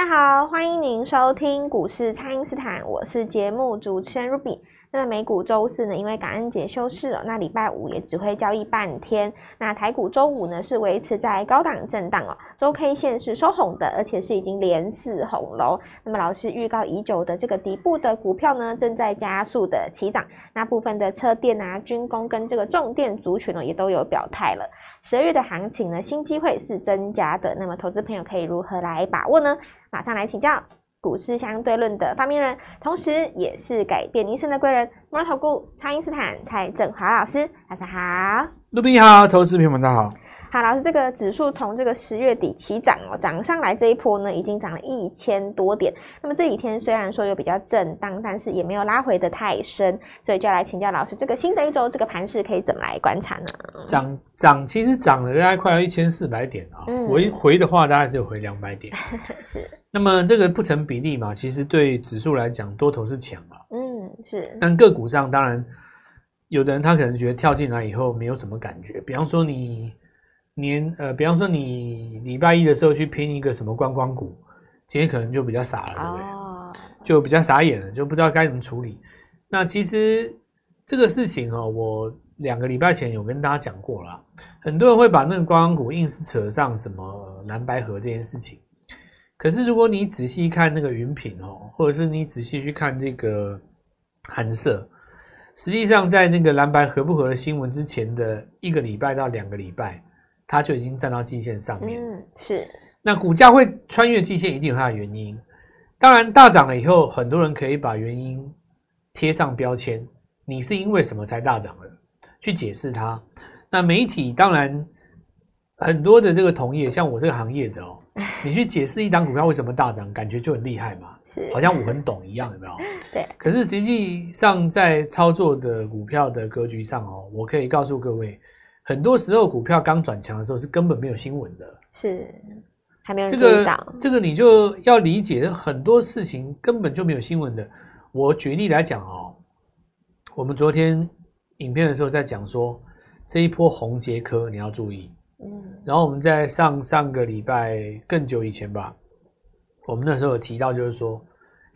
大家好，欢迎您收听股市蔡因斯坦，我是节目主持人 Ruby。那美股周四呢，因为感恩节休市了，那礼拜五也只会交易半天。那台股周五呢，是维持在高档震荡哦，周 K 线是收红的，而且是已经连四红喽。那么老师预告已久的这个底部的股票呢，正在加速的起涨。那部分的车电啊、军工跟这个重电族群呢，也都有表态了。十二月的行情呢，新机会是增加的。那么投资朋友可以如何来把握呢？马上来请教。股市相对论的发明人，同时也是改变一生的贵人——摩尔投顾蔡因斯坦蔡振华老师，大家好。卢比好，投资朋友们大家好。好，老师，这个指数从这个十月底起涨哦，涨上来这一波呢，已经涨了一千多点。那么这几天虽然说有比较震荡，但是也没有拉回的太深，所以就要来请教老师，这个新的一周这个盘势可以怎么来观察呢？涨涨其实涨了大概快要一千四百点啊，嗯、回回的话大概只有回两百点。是那么这个不成比例嘛，其实对指数来讲，多头是强嘛。嗯，是。但个股上，当然有的人他可能觉得跳进来以后没有什么感觉。比方说你年呃，比方说你礼拜一的时候去拼一个什么观光股，今天可能就比较傻了，对不对？哦。就比较傻眼了，就不知道该怎么处理。那其实这个事情哦，我两个礼拜前有跟大家讲过了。很多人会把那个观光股硬是扯上什么蓝白河这件事情。可是，如果你仔细看那个云品哦，或者是你仔细去看这个寒舍，实际上在那个蓝白合不合的新闻之前的一个礼拜到两个礼拜，它就已经站到季线上面。嗯，是。那股价会穿越季线，一定有它的原因。当然，大涨了以后，很多人可以把原因贴上标签，你是因为什么才大涨的，去解释它。那媒体当然。很多的这个同业，像我这个行业的哦，你去解释一档股票为什么大涨，感觉就很厉害嘛，是，好像我很懂一样，有没有？对。可是实际上在操作的股票的格局上哦，我可以告诉各位，很多时候股票刚转强的时候是根本没有新闻的，是，还没有人这个这个你就要理解，很多事情根本就没有新闻的。我举例来讲哦，我们昨天影片的时候在讲说，这一波红杰科你要注意。嗯，然后我们在上上个礼拜更久以前吧，我们那时候有提到，就是说，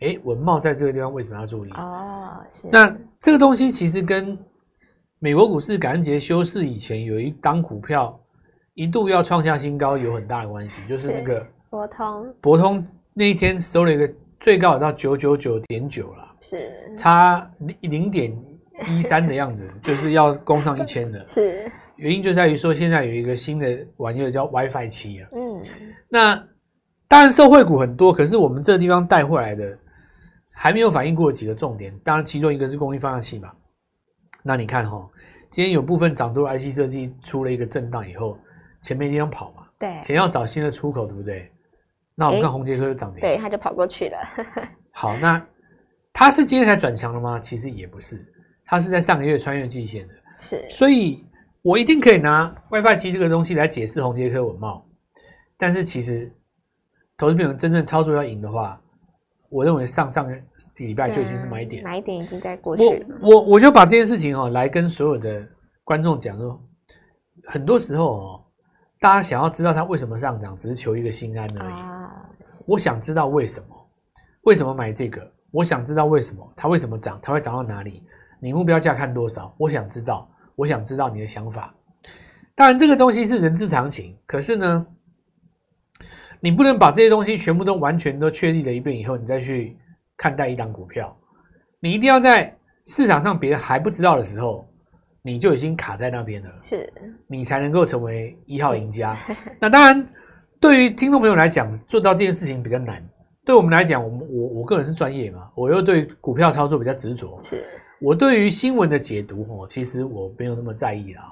哎，文茂在这个地方为什么要注意？哦，是。那这个东西其实跟美国股市感恩节休市以前有一档股票一度要创下新高有很大的关系，就是那个博通。博通那一天收了一个最高到九九九点九了，是差零零点一三的样子，就是要攻上一千的。是。原因就在于说，现在有一个新的玩意儿叫 WiFi 七啊。嗯，那当然受惠股很多，可是我们这个地方带回来的还没有反映过几个重点。当然，其中一个是功率放大器嘛。那你看哈、哦，今天有部分涨多 IC 设计出了一个震荡以后，钱没地方跑嘛。对，前要找新的出口，对不对？那我们看红杰科就涨停，对，他就跑过去了。好，那它是今天才转强了吗？其实也不是，它是在上个月穿越季线的。是，所以。我一定可以拿 WiFi 七这个东西来解释红杰科文茂，但是其实投资朋友真正操作要赢的话，我认为上上个礼拜就已经是买点，买点已经在过去了。我我我就把这件事情哦来跟所有的观众讲说，很多时候哦，大家想要知道它为什么上涨，只是求一个心安而已。啊，我想知道为什么，为什么买这个？我想知道为什么它为什么涨，它会涨到哪里？你目标价看多少？我想知道。我想知道你的想法，当然这个东西是人之常情。可是呢，你不能把这些东西全部都完全都确立了一遍以后，你再去看待一档股票。你一定要在市场上别人还不知道的时候，你就已经卡在那边了，是，你才能够成为一号赢家。那当然，对于听众朋友来讲，做到这件事情比较难。对我们来讲，我们我我个人是专业嘛，我又对股票操作比较执着，是。我对于新闻的解读，哦，其实我没有那么在意啦。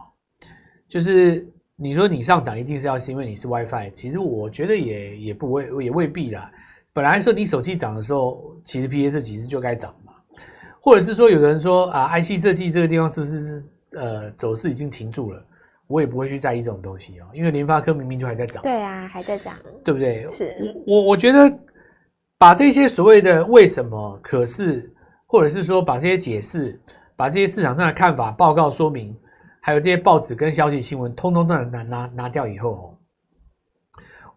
就是你说你上涨一定是要是因为你是 WiFi，其实我觉得也也不未也未必啦。本来说你手机涨的时候，其实 PS 其实就该涨嘛。或者是说有人说啊，IC 设计这个地方是不是呃走势已经停住了？我也不会去在意这种东西哦，因为联发科明明就还在涨。对啊，还在涨，对不对？是。我我觉得把这些所谓的为什么，可是。或者是说把这些解释，把这些市场上的看法报告说明，还有这些报纸跟消息新闻，通通都拿拿拿掉以后，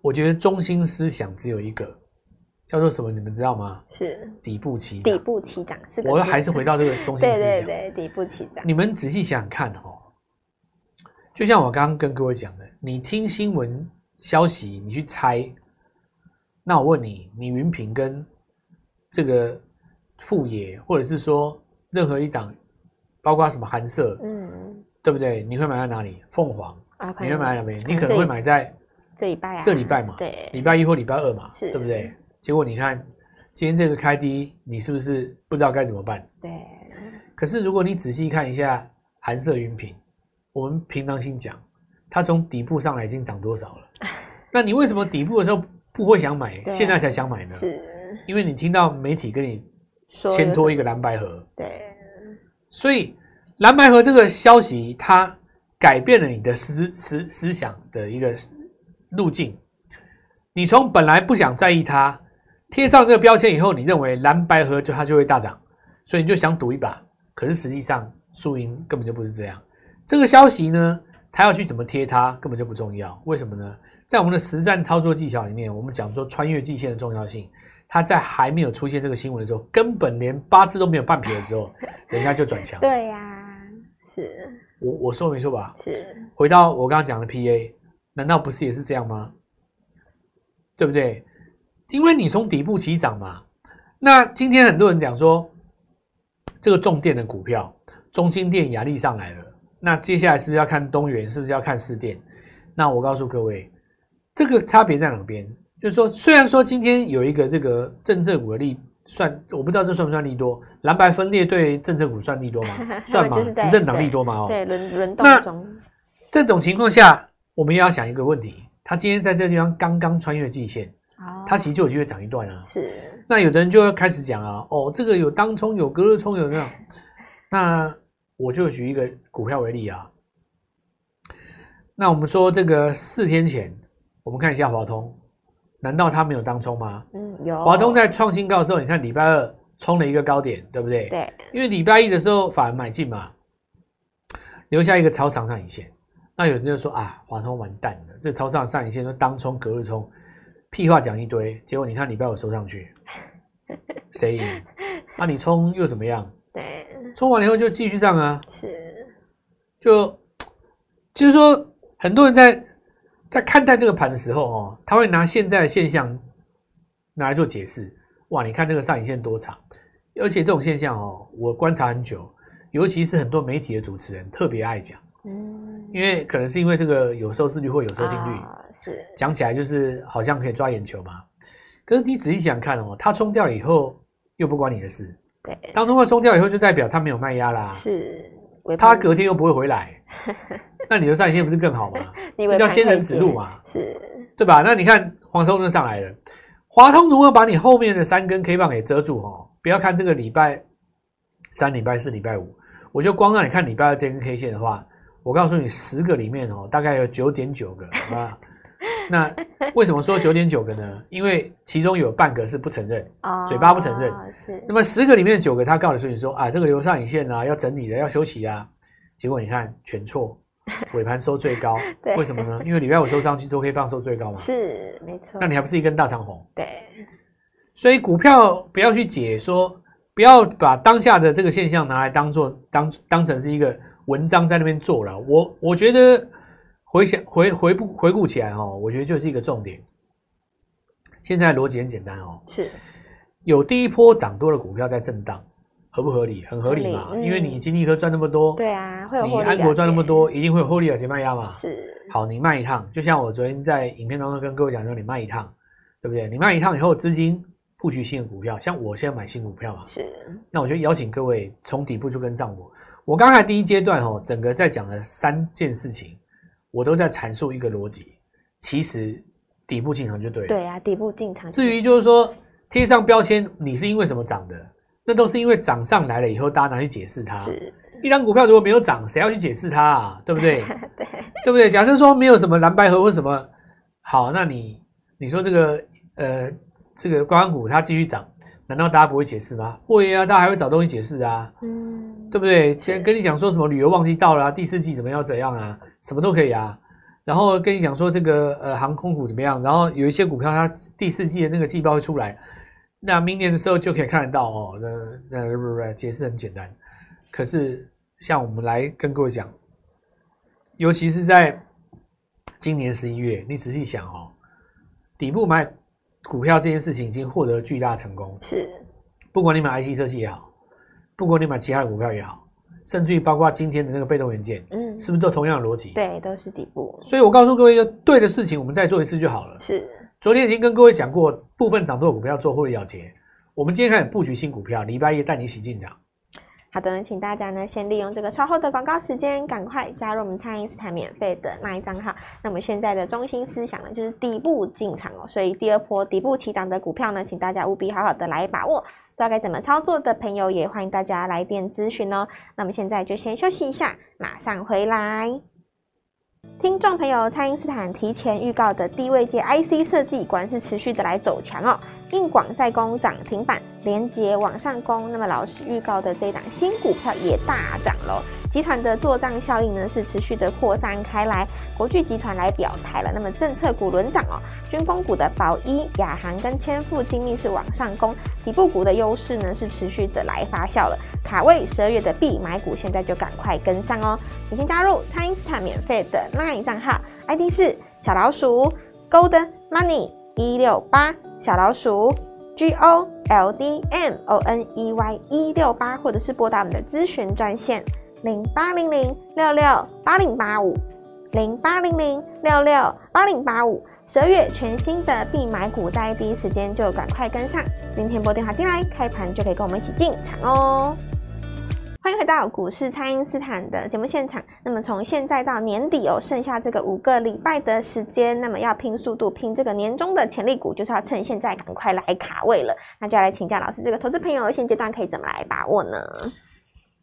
我觉得中心思想只有一个，叫做什么？你们知道吗？是底部起涨。底部起涨，我还是回到这个中心思想。对对对，底部起涨。你们仔细想想看哦，就像我刚刚跟各位讲的，你听新闻消息，你去猜。那我问你，你云平跟这个富野，或者是说任何一档，包括什么寒舍，嗯，对不对？你会买在哪里？凤凰，啊、你会买在哪边？你可能会买在这礼拜啊，这礼拜嘛，对，礼拜一或礼拜二嘛，是对不对？结果你看今天这个开低，你是不是不知道该怎么办？对。可是如果你仔细看一下寒舍云品，我们平常心讲，它从底部上来已经涨多少了？那你为什么底部的时候不会想买，现在才想买呢？是，因为你听到媒体跟你牵拖一个蓝白合，对。所以蓝白合这个消息，它改变了你的思思思想的一个路径。你从本来不想在意它。贴上这个标签以后，你认为蓝白合就它就会大涨，所以你就想赌一把。可是实际上输赢根本就不是这样。这个消息呢，它要去怎么贴它根本就不重要。为什么呢？在我们的实战操作技巧里面，我们讲说穿越季线的重要性。它在还没有出现这个新闻的时候，根本连八字都没有半撇的时候，人家就转强。对呀、啊，是。我我说没错吧？是。回到我刚刚讲的 PA，难道不是也是这样吗？对不对？因为你从底部起涨嘛，那今天很多人讲说，这个重电的股票，中兴电、压力上来了，那接下来是不是要看东元？是不是要看四电？那我告诉各位，这个差别在哪边？就是说，虽然说今天有一个这个政策股的利算，我不知道这算不算利多？蓝白分裂对政策股算利多吗？算吗？执政党利多吗？哦，对，轮轮动中。这种情况下，我们也要想一个问题：他今天在这个地方刚刚穿越季线。他其实就有机会涨一段啊。是。那有的人就要开始讲啊，哦，这个有当冲，有隔日冲，有没有？那我就举一个股票为例啊。那我们说这个四天前，我们看一下华通，难道它没有当冲吗？嗯，有。华通在创新高的时候，你看礼拜二冲了一个高点，对不对？对。因为礼拜一的时候反而买进嘛，留下一个超长上影线。那有人就说啊，华通完蛋了，这超长上影线都当冲隔日冲。屁话讲一堆，结果你看礼拜五收上去，谁赢？那、啊、你冲又怎么样？对，冲完了以后就继续上啊。是，就就是说，很多人在在看待这个盘的时候哦，他会拿现在的现象拿来做解释。哇，你看这个上影线多长，而且这种现象哦，我观察很久，尤其是很多媒体的主持人特别爱讲。嗯，因为可能是因为这个有收视率或有收听率。啊讲起来就是好像可以抓眼球嘛，可是你仔细想看哦，它冲掉了以后又不关你的事。对，当冲它冲掉以后，就代表它没有卖压啦。是，它隔天又不会回来，那你的上影线不是更好吗？这叫仙人指路嘛，是，对吧？那你看华通就上来了，华通如何把你后面的三根 K 棒给遮住？哦，不要看这个礼拜三、礼拜四、礼拜五，我就光让你看礼拜二这根 K 线的话，我告诉你，十个里面哦，大概有九点九个啊。那为什么说九点九个呢？因为其中有半个是不承认，嘴巴不承认。那么十个里面九个，他告诉你说啊，这个留上影线啊，要整理的，要休息啊。结果你看全错，尾盘收最高。为什么呢？因为礼拜五收上去，周 K 棒收最高嘛。是，没错。那你还不是一根大长红？对。所以股票不要去解说，不要把当下的这个现象拿来当做当当成是一个文章在那边做了。我我觉得。回想回回不回顾起来哈，我觉得就是一个重点。现在逻辑很简单哦，是有第一波涨多的股票在震荡，合不合理？很合理嘛，因为你金立科赚那么多，对啊，会有你安国赚那么多，一定会有获利了结卖压嘛。是好，你卖一趟，就像我昨天在影片当中跟各位讲说，你卖一趟，对不对？你卖一趟以后，资金布局新的股票，像我现在买新股票嘛，是。那我就邀请各位从底部就跟上我。我刚才第一阶段哦，整个在讲了三件事情。我都在阐述一个逻辑，其实底部进场就对了。对啊，底部进场。至于就是说贴上标签，你是因为什么涨的？那都是因为涨上来了以后，大家拿去解释它。是。一张股票如果没有涨，谁要去解释它啊？对不对？对。对不对？假设说没有什么蓝白盒或什么，好，那你你说这个呃这个观光股它继续涨，难道大家不会解释吗？会啊，大家还会找东西解释啊。嗯。对不对？先跟你讲说什么旅游旺季到了啊，第四季怎么样怎样啊？什么都可以啊，然后跟你讲说这个呃航空股怎么样，然后有一些股票它第四季的那个季报会出来，那明年的时候就可以看得到哦。那那不不不，解释很简单。可是像我们来跟各位讲，尤其是在今年十一月，你仔细想哦，底部买股票这件事情已经获得了巨大成功。是，不管你买 IC 设计也好，不管你买其他的股票也好，甚至于包括今天的那个被动元件，嗯，是不是都同样的逻辑？对，都是底部。所以我告诉各位，一个对的事情，我们再做一次就好了。是。昨天已经跟各位讲过，部分涨多的股票做获利了结。我们今天开始布局新股票，礼拜一带你一起进场。好的，请大家呢先利用这个稍后的广告时间，赶快加入我们蔡因斯坦免费的那一账号。那么现在的中心思想呢，就是底部进场哦。所以第二波底部起涨的股票呢，请大家务必好好的来把握。不知道该怎么操作的朋友，也欢迎大家来电咨询哦。那么现在就先休息一下，马上回来。听众朋友，蔡因斯坦提前预告的低位界 IC 设计，果然是持续的来走强哦。硬广再攻涨停板，连结往上攻，那么老师预告的这档新股票也大涨喽。集团的做账效应呢是持续的扩散开来，国巨集团来表态了。那么政策股轮涨哦，军工股的宝一、亚航跟千富精密是往上攻，底部股的优势呢是持续的来发酵了。卡位十二月的必买股，现在就赶快跟上哦！你先加入蔡因斯坦免费的 LINE 账号，ID 是小老鼠 Golden Money 一六八，小老鼠 G O L D M O N E Y 一六八，或者是拨打我们的咨询专线。零八零零六六八零八五，零八零零六六八零八五，十二月全新的必买股，在第一时间就赶快跟上。今天拨电话进来，开盘就可以跟我们一起进场哦。欢迎回到股市，蔡因斯坦的节目现场。那么从现在到年底哦，剩下这个五个礼拜的时间，那么要拼速度，拼这个年终的潜力股，就是要趁现在赶快来卡位了。那就要来请教老师，这个投资朋友现阶段可以怎么来把握呢？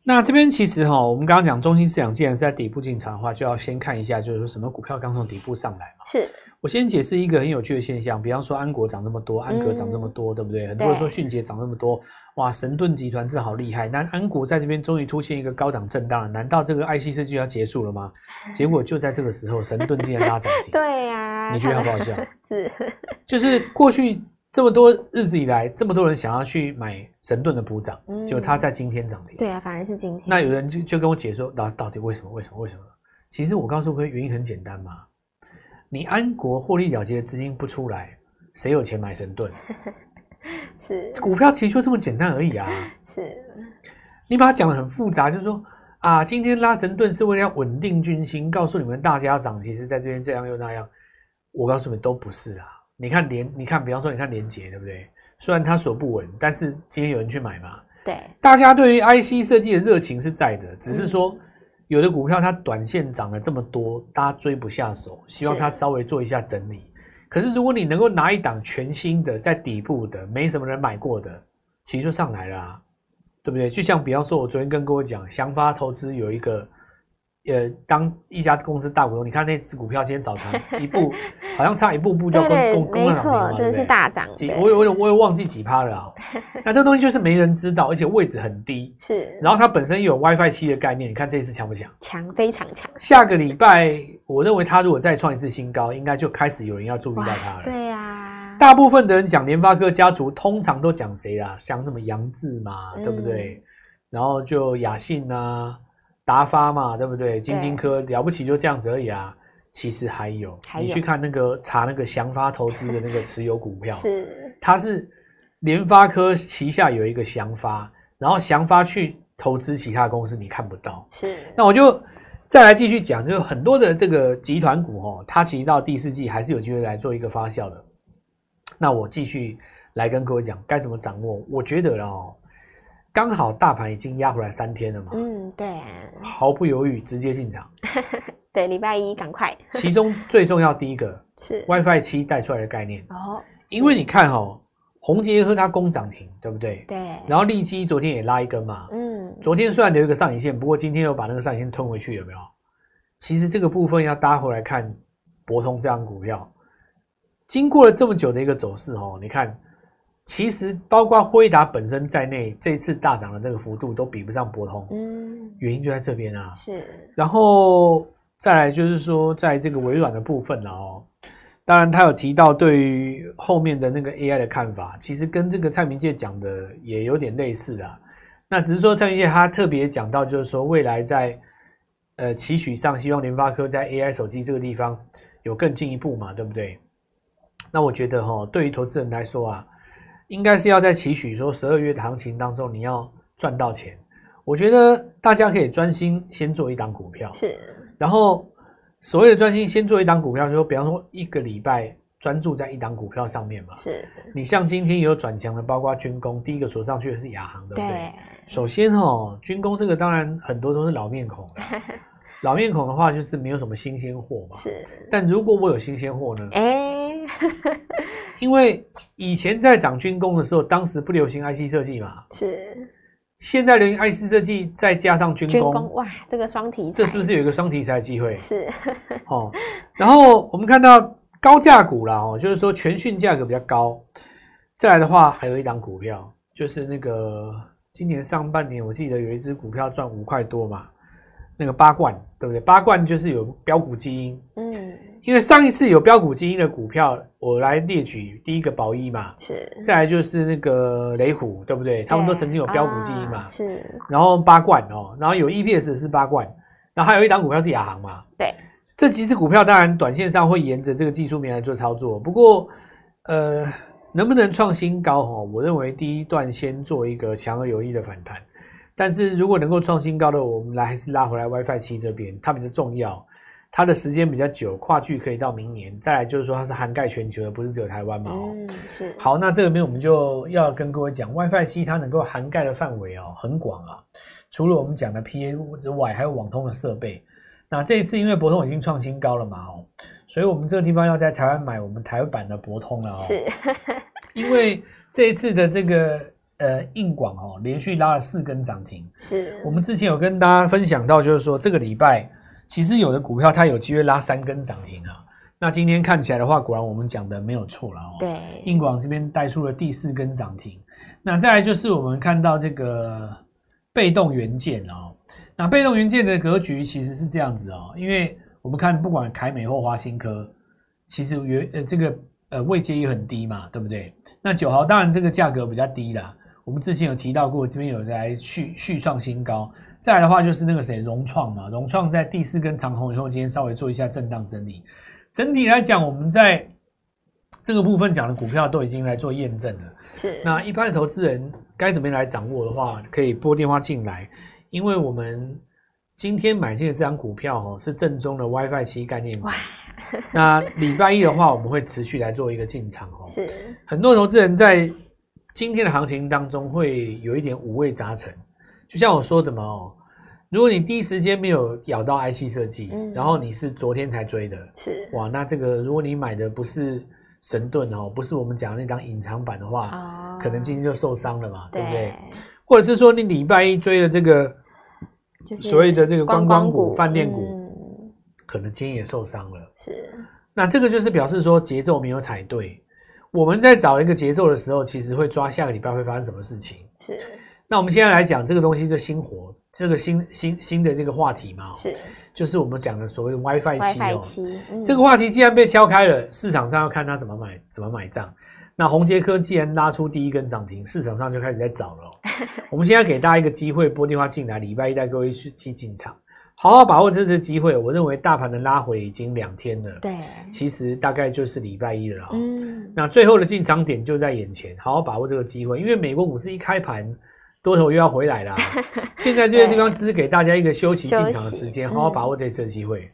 那这边其实哈，我们刚刚讲中心思想，既然是在底部进场的话，就要先看一下，就是说什么股票刚从底部上来嘛。是。我先解释一个很有趣的现象，比方说安国涨那么多，安格涨那么多，嗯、对不对？很多人说迅捷涨那么多，哇，神盾集团真的好厉害。那安国在这边终于出现一个高档震荡了，难道这个 IC 设计要结束了吗？结果就在这个时候，神盾竟然拉涨停。对呀、啊，你觉得好不好笑？是，就是过去。这么多日子以来，这么多人想要去买神盾的补涨，嗯，就他在今天涨停。对啊，反而是今天。那有人就就跟我解说，到到底为什么？为什么？为什么？其实我告诉各位，原因很简单嘛。你安国获利了结的资金不出来，谁有钱买神盾？是股票其实就这么简单而已啊。是，你把它讲得很复杂，就是说啊，今天拉神盾是为了要稳定军心，告诉你们大家涨，其实在这边这样又那样。我告诉你们都不是啊。你看连，你看，比方说，你看连杰，对不对？虽然它所不稳，但是今天有人去买嘛。对，大家对于 IC 设计的热情是在的，只是说有的股票它短线涨了这么多，大家追不下手，希望它稍微做一下整理。可是如果你能够拿一档全新的，在底部的，没什么人买过的，其实就上来了啊，对不对？就像比方说，我昨天跟各位讲，祥发投资有一个。呃，当一家公司大股东，你看那只股票今天早盘 一步，好像差一步步就攻攻攻了涨停嘛，对不对？真的是大涨。我我我也忘记几趴了啊。那这个东西就是没人知道，而且位置很低。是。然后它本身又有 WiFi 七的概念，你看这一次强不强？强，非常强。下个礼拜，我认为它如果再创一次新高，应该就开始有人要注意到它了。对呀、啊。大部分的人讲联发科家族，通常都讲谁啦？像什么杨志嘛，对不对？嗯、然后就雅信啊。达发嘛，对不对？晶晶科了不起，就这样子而已啊。其实还有，还有，你去看那个查那个祥发投资的那个持有股票，是它是联发科旗下有一个祥发，然后祥发去投资其他公司，你看不到。是，那我就再来继续讲，就很多的这个集团股哦，它其实到第四季还是有机会来做一个发酵的。那我继续来跟各位讲该怎么掌握，我觉得哦。刚好大盘已经压回来三天了嘛，嗯，对啊，毫不犹豫直接进场，对，礼拜一赶快。其中最重要第一个 是 WiFi 七带出来的概念哦，因为你看哈、哦，宏捷和它攻涨停，对不对？对。然后利基昨天也拉一根嘛，嗯，昨天虽然留一个上影线，不过今天又把那个上影线吞回去，有没有？其实这个部分要搭回来看博通这张股票，经过了这么久的一个走势哦，你看。其实包括辉达本身在内，这次大涨的这个幅度都比不上博通，嗯，原因就在这边啊。是，然后再来就是说，在这个微软的部分了哦，当然他有提到对于后面的那个 AI 的看法，其实跟这个蔡明介讲的也有点类似啊。那只是说蔡明介他特别讲到，就是说未来在呃期许上，希望联发科在 AI 手机这个地方有更进一步嘛，对不对？那我觉得哈，对于投资人来说啊，应该是要在期许说十二月的行情当中，你要赚到钱。我觉得大家可以专心先做一档股票，是。然后所谓的专心先做一档股票，就说比方说一个礼拜专注在一档股票上面嘛。是。你像今天也有转强的，包括军工，第一个锁上去的是亚航，对不对？对。首先哈，军工这个当然很多都是老面孔了，老面孔的话就是没有什么新鲜货嘛。是。但如果我有新鲜货呢？哎。因为以前在涨军工的时候，当时不流行 IC 设计嘛。是。现在流行 IC 设计，再加上军工，军工，哇，这个双题材，这是不是有一个双题材的机会？是，哦。然后我们看到高价股啦，哦，就是说全讯价格比较高。再来的话，还有一档股票，就是那个今年上半年，我记得有一只股票赚五块多嘛。那个八冠对不对？八冠就是有标股基因，嗯，因为上一次有标股基因的股票，我来列举第一个宝一嘛，是，再来就是那个雷虎，对不对？他们都曾经有标股基因嘛，是。然后八冠哦，然后有 EPS 的是八冠，然后还有一档股票是亚航嘛，对。这几只股票当然短线上会沿着这个技术面来做操作，不过呃，能不能创新高哦？我认为第一段先做一个强而有力的反弹。但是如果能够创新高的，我们来还是拉回来 WiFi 七这边，它比较重要，它的时间比较久，跨距可以到明年。再来就是说它是涵盖全球的，不是只有台湾嘛？嗯，是。好，那这里面我们就要跟各位讲，WiFi 七它能够涵盖的范围哦很广啊，除了我们讲的 PA 之外，还有网通的设备。那这一次因为博通已经创新高了嘛哦，所以我们这个地方要在台湾买我们台湾版的博通了哦。是。因为这一次的这个。呃，硬广哦，连续拉了四根涨停。是我们之前有跟大家分享到，就是说这个礼拜其实有的股票它有机会拉三根涨停啊。那今天看起来的话，果然我们讲的没有错了哦。对，硬广这边带出了第四根涨停。那再来就是我们看到这个被动元件哦。那被动元件的格局其实是这样子哦，因为我们看不管凯美或华新科，其实原呃这个呃位阶也很低嘛，对不对？那九豪当然这个价格比较低啦。我们之前有提到过，这边有在续续创新高。再来的话就是那个谁，融创嘛，融创在第四根长红以后，今天稍微做一下震荡整理。整体来讲，我们在这个部分讲的股票都已经来做验证了。是。那一般的投资人该怎么样来掌握的话，可以拨电话进来，因为我们今天买进的这张股票哦，是正宗的 WiFi 七概念股。那礼拜一的话，我们会持续来做一个进场哦。是。很多投资人在。今天的行情当中会有一点五味杂陈，就像我说的嘛哦，如果你第一时间没有咬到 IC 设计，嗯，然后你是昨天才追的，是哇，那这个如果你买的不是神盾哦，不是我们讲的那档隐藏版的话，哦，可能今天就受伤了嘛，对不对？或者是说你礼拜一追的这个所谓的这个观光股、饭店股，嗯，可能今天也受伤了，是。那这个就是表示说节奏没有踩对。我们在找一个节奏的时候，其实会抓下个礼拜会发生什么事情。是。那我们现在来讲这个东西，这新活，这个新新新的这个话题嘛，是。就是我们讲的所谓的 WiFi 七哦。WiFi 7，嗯。这个话题既然被敲开了，市场上要看它怎么买，怎么买账。那宏杰科既然拉出第一根涨停，市场上就开始在找了。我们现在给大家一个机会，拨电话进来，礼拜一带各位去进场。好好把握这次机会，我认为大盘的拉回已经两天了，对，其实大概就是礼拜一了，嗯，那最后的进场点就在眼前，好好把握这个机会，因为美国股市一开盘，多头又要回来了，现在这个地方只是给大家一个休息。进场的时间，好好把握这次的机会。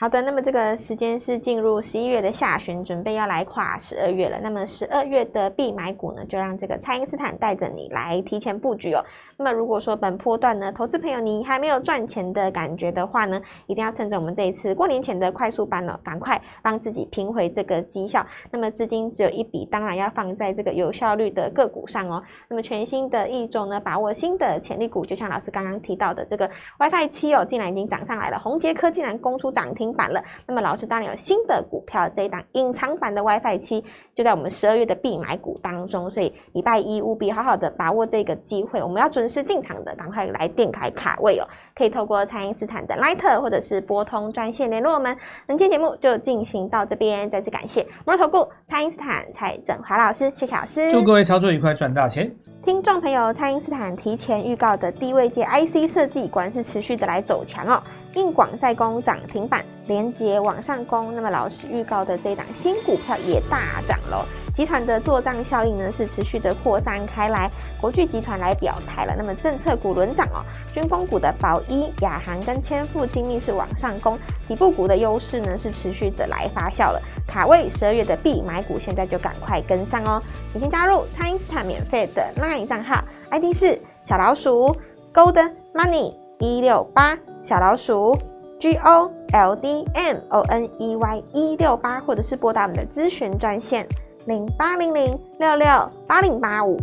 好的，那么这个时间是进入十一月的下旬，准备要来跨十二月了。那么十二月的必买股呢，就让这个蔡因斯坦带着你来提前布局哦。那么如果说本波段呢，投资朋友你还没有赚钱的感觉的话呢，一定要趁着我们这一次过年前的快速班哦，赶快让自己拼回这个绩效。那么资金只有一笔，当然要放在这个有效率的个股上哦。那么全新的一周呢，把握新的潜力股，就像老师刚刚提到的这个 WiFi 7哦，竟然已经涨上来了。宏捷科竟然攻出涨停。停板了。那么老师当然有新的股票，这一档隐藏版的 WiFi 七就在我们十二月的必买股当中，所以礼拜一务必好好的把握这个机会，我们要准时进场的，赶快来电开卡位哦。可以透过蔡因斯坦的 Line 或者是拨通专线联络我们。本期节目就进行到这边，再次感谢摩尔投顾蔡因斯坦蔡振华老师，谢谢老师。祝各位操作愉快，赚大钱。听众朋友，蔡因斯坦提前预告的低位界 IC 设计，果然是持续的来走强哦。硬广再攻涨停板，连结往上攻，那么老师预告的这档新股票也大涨喽。集团的做账效应呢是持续的扩散开来，国巨集团来表态了。那么政策股轮涨哦，军工股的宝一、亚航跟千富精密是往上攻，底部股的优势呢是持续的来发酵了。卡位十二月的必买股，现在就赶快跟上哦！你先加入蔡因斯坦免费的 LINE 账号，ID 是小老鼠 Golden Money。一六八小老鼠 G O L D M O N E Y 一六八，或者是拨打我们的咨询专线零八零零六六八零八五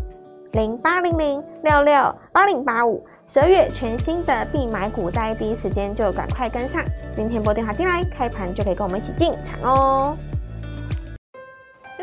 零八零零六六八零八五。十二月全新的必买股，在第一时间就赶快跟上。今天拨电话进来，开盘就可以跟我们一起进场哦。